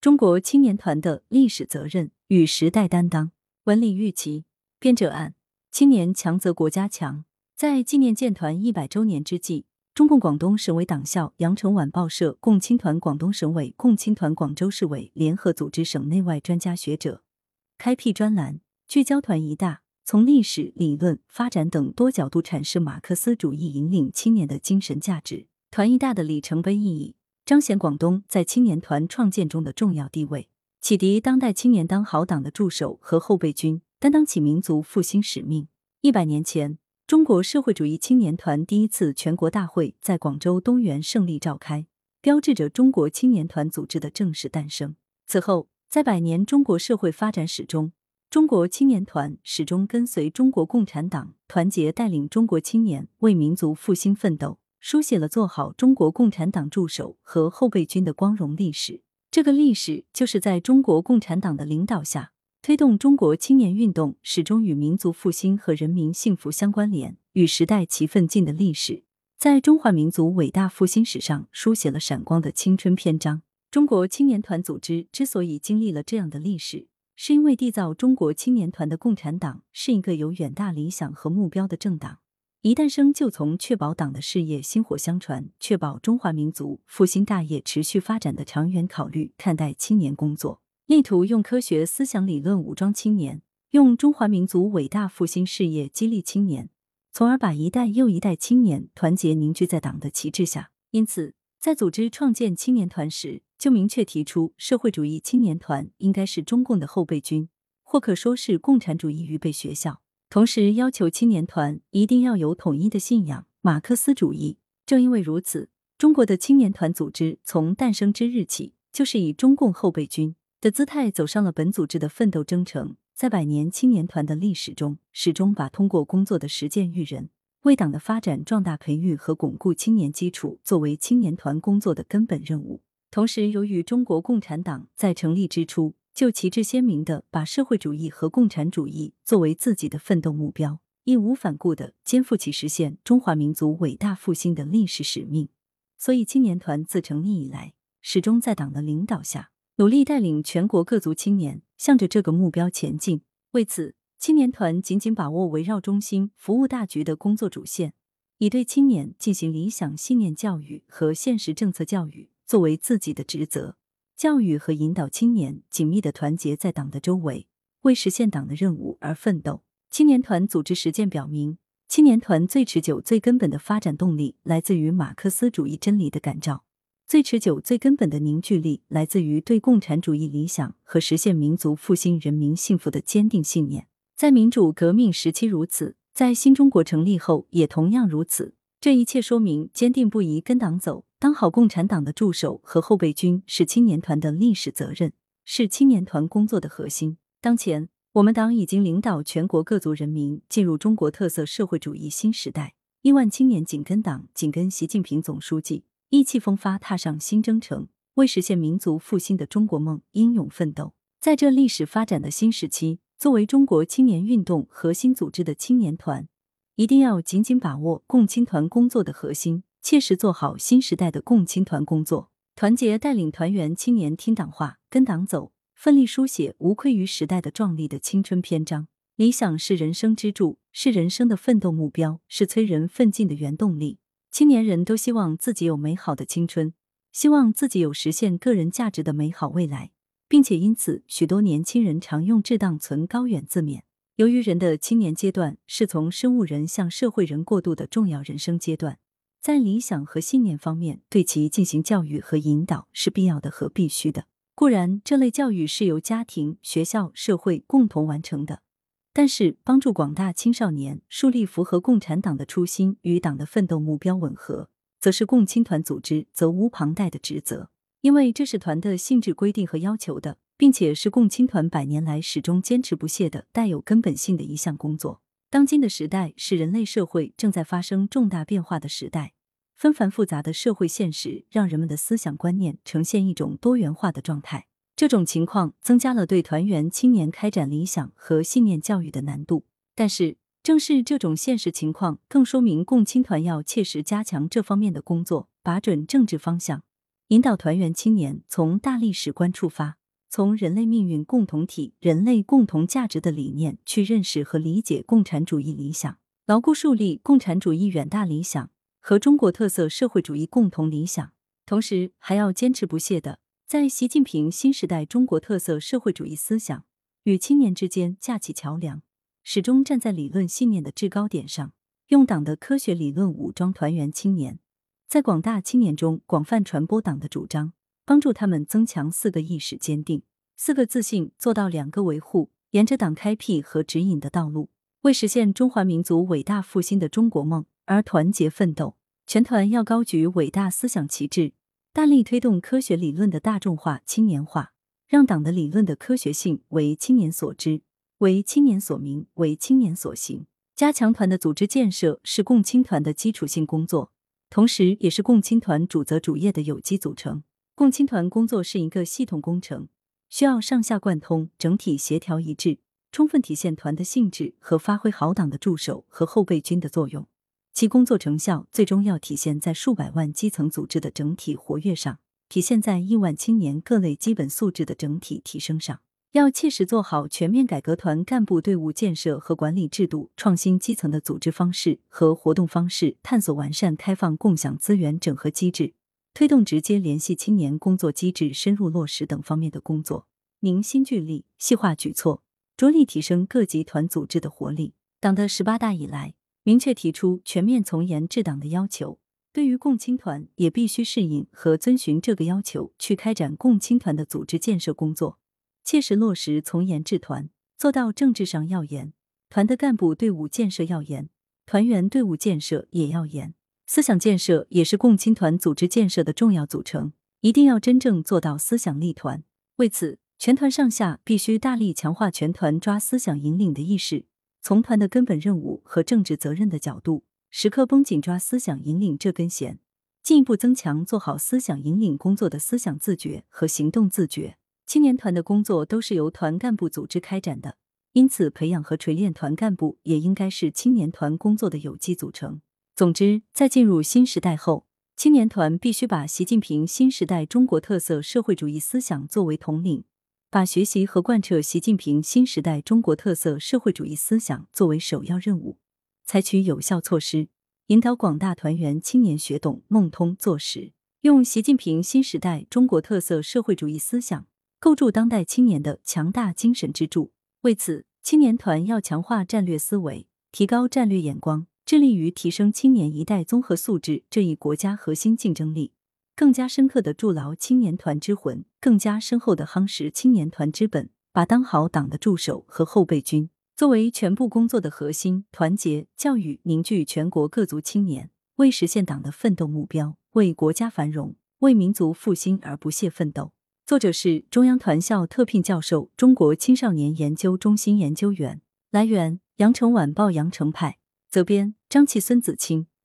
中国青年团的历史责任与时代担当。文理玉琪编者按：青年强则国家强。在纪念建团一百周年之际，中共广东省委党校、羊城晚报社、共青团广东省委、共青团广州市委联合组织省内外专家学者，开辟专栏，聚焦团一大，从历史、理论、发展等多角度阐释马克思主义引领青年的精神价值。团一大的里程碑意义。彰显广东在青年团创建中的重要地位，启迪当代青年当好党的助手和后备军，担当起民族复兴使命。一百年前，中国社会主义青年团第一次全国大会在广州东园胜利召开，标志着中国青年团组织的正式诞生。此后，在百年中国社会发展史中，中国青年团始终跟随中国共产党，团结带领中国青年为民族复兴奋斗。书写了做好中国共产党助手和后备军的光荣历史。这个历史就是在中国共产党的领导下，推动中国青年运动始终与民族复兴和人民幸福相关联，与时代齐奋进的历史，在中华民族伟大复兴史上书写了闪光的青春篇章。中国青年团组织之所以经历了这样的历史，是因为缔造中国青年团的共产党是一个有远大理想和目标的政党。一诞生就从确保党的事业薪火相传、确保中华民族复兴大业持续发展的长远考虑看待青年工作，力图用科学思想理论武装青年，用中华民族伟大复兴事业激励青年，从而把一代又一代青年团结凝聚在党的旗帜下。因此，在组织创建青年团时，就明确提出，社会主义青年团应该是中共的后备军，或可说是共产主义预备学校。同时要求青年团一定要有统一的信仰——马克思主义。正因为如此，中国的青年团组织从诞生之日起，就是以中共后备军的姿态走上了本组织的奋斗征程。在百年青年团的历史中，始终把通过工作的实践育人，为党的发展壮大培育和巩固青年基础作为青年团工作的根本任务。同时，由于中国共产党在成立之初，就旗帜鲜明地把社会主义和共产主义作为自己的奋斗目标，义无反顾地肩负起实现中华民族伟大复兴的历史使命。所以，青年团自成立以来，始终在党的领导下，努力带领全国各族青年向着这个目标前进。为此，青年团紧紧把握围绕中心、服务大局的工作主线，以对青年进行理想信念教育和现实政策教育作为自己的职责。教育和引导青年紧密的团结在党的周围，为实现党的任务而奋斗。青年团组织实践表明，青年团最持久、最根本的发展动力来自于马克思主义真理的感召，最持久、最根本的凝聚力来自于对共产主义理想和实现民族复兴、人民幸福的坚定信念。在民主革命时期如此，在新中国成立后也同样如此。这一切说明，坚定不移跟党走。当好共产党的助手和后备军是青年团的历史责任，是青年团工作的核心。当前，我们党已经领导全国各族人民进入中国特色社会主义新时代，亿万青年紧跟党、紧跟习近平总书记，意气风发踏上新征程，为实现民族复兴的中国梦英勇奋斗。在这历史发展的新时期，作为中国青年运动核心组织的青年团，一定要紧紧把握共青团工作的核心。切实做好新时代的共青团工作，团结带领团员青年听党话、跟党走，奋力书写无愧于时代的壮丽的青春篇章。理想是人生支柱，是人生的奋斗目标，是催人奋进的原动力。青年人都希望自己有美好的青春，希望自己有实现个人价值的美好未来，并且因此，许多年轻人常用“志当存高远”自勉。由于人的青年阶段是从生物人向社会人过渡的重要人生阶段。在理想和信念方面，对其进行教育和引导是必要的和必须的。固然，这类教育是由家庭、学校、社会共同完成的，但是帮助广大青少年树立符合共产党的初心与党的奋斗目标吻合，则是共青团组织责无旁贷的职责。因为这是团的性质规定和要求的，并且是共青团百年来始终坚持不懈的、带有根本性的一项工作。当今的时代是人类社会正在发生重大变化的时代，纷繁复杂的社会现实让人们的思想观念呈现一种多元化的状态。这种情况增加了对团员青年开展理想和信念教育的难度。但是，正是这种现实情况，更说明共青团要切实加强这方面的工作，把准政治方向，引导团员青年从大历史观出发，从人类命运共同体、人类共同价值的理念去认识和理解共产主义理想，牢固树立共产主义远大理想和中国特色社会主义共同理想。同时，还要坚持不懈的在习近平新时代中国特色社会主义思想与青年之间架起桥梁，始终站在理论信念的制高点上，用党的科学理论武装团员青年。在广大青年中广泛传播党的主张，帮助他们增强四个意识坚定、四个自信，做到两个维护，沿着党开辟和指引的道路，为实现中华民族伟大复兴的中国梦而团结奋斗。全团要高举伟大思想旗帜，大力推动科学理论的大众化、青年化，让党的理论的科学性为青年所知、为青年所明、为青年所行。加强团的组织建设是共青团的基础性工作。同时，也是共青团主责主业的有机组成。共青团工作是一个系统工程，需要上下贯通、整体协调一致，充分体现团的性质和发挥好党的助手和后备军的作用。其工作成效最终要体现在数百万基层组织的整体活跃上，体现在亿万青年各类基本素质的整体提升上。要切实做好全面改革团干部队伍建设和管理制度，创新基层的组织方式和活动方式，探索完善开放共享资源整合机制，推动直接联系青年工作机制深入落实等方面的工作，凝心聚力，细化举措，着力提升各级团组织的活力。党的十八大以来，明确提出全面从严治党的要求，对于共青团也必须适应和遵循这个要求，去开展共青团的组织建设工作。切实落实从严治团，做到政治上要严，团的干部队伍建设要严，团员队伍建设也要严。思想建设也是共青团组织建设的重要组成，一定要真正做到思想立团。为此，全团上下必须大力强化全团抓思想引领的意识，从团的根本任务和政治责任的角度，时刻绷紧抓思想引领这根弦，进一步增强做好思想引领工作的思想自觉和行动自觉。青年团的工作都是由团干部组织开展的，因此培养和锤炼团干部也应该是青年团工作的有机组成。总之，在进入新时代后，青年团必须把习近平新时代中国特色社会主义思想作为统领，把学习和贯彻习近平新时代中国特色社会主义思想作为首要任务，采取有效措施，引导广大团员青年学懂、弄通、做实，用习近平新时代中国特色社会主义思想。构筑当代青年的强大精神支柱。为此，青年团要强化战略思维，提高战略眼光，致力于提升青年一代综合素质这一国家核心竞争力，更加深刻的筑牢青年团之魂，更加深厚的夯实青年团之本，把当好党的助手和后备军，作为全部工作的核心，团结教育凝聚全国各族青年，为实现党的奋斗目标，为国家繁荣、为民族复兴而不懈奋斗。作者是中央团校特聘教授、中国青少年研究中心研究员。来源：羊城晚报羊城派。责编：张琪、孙子清。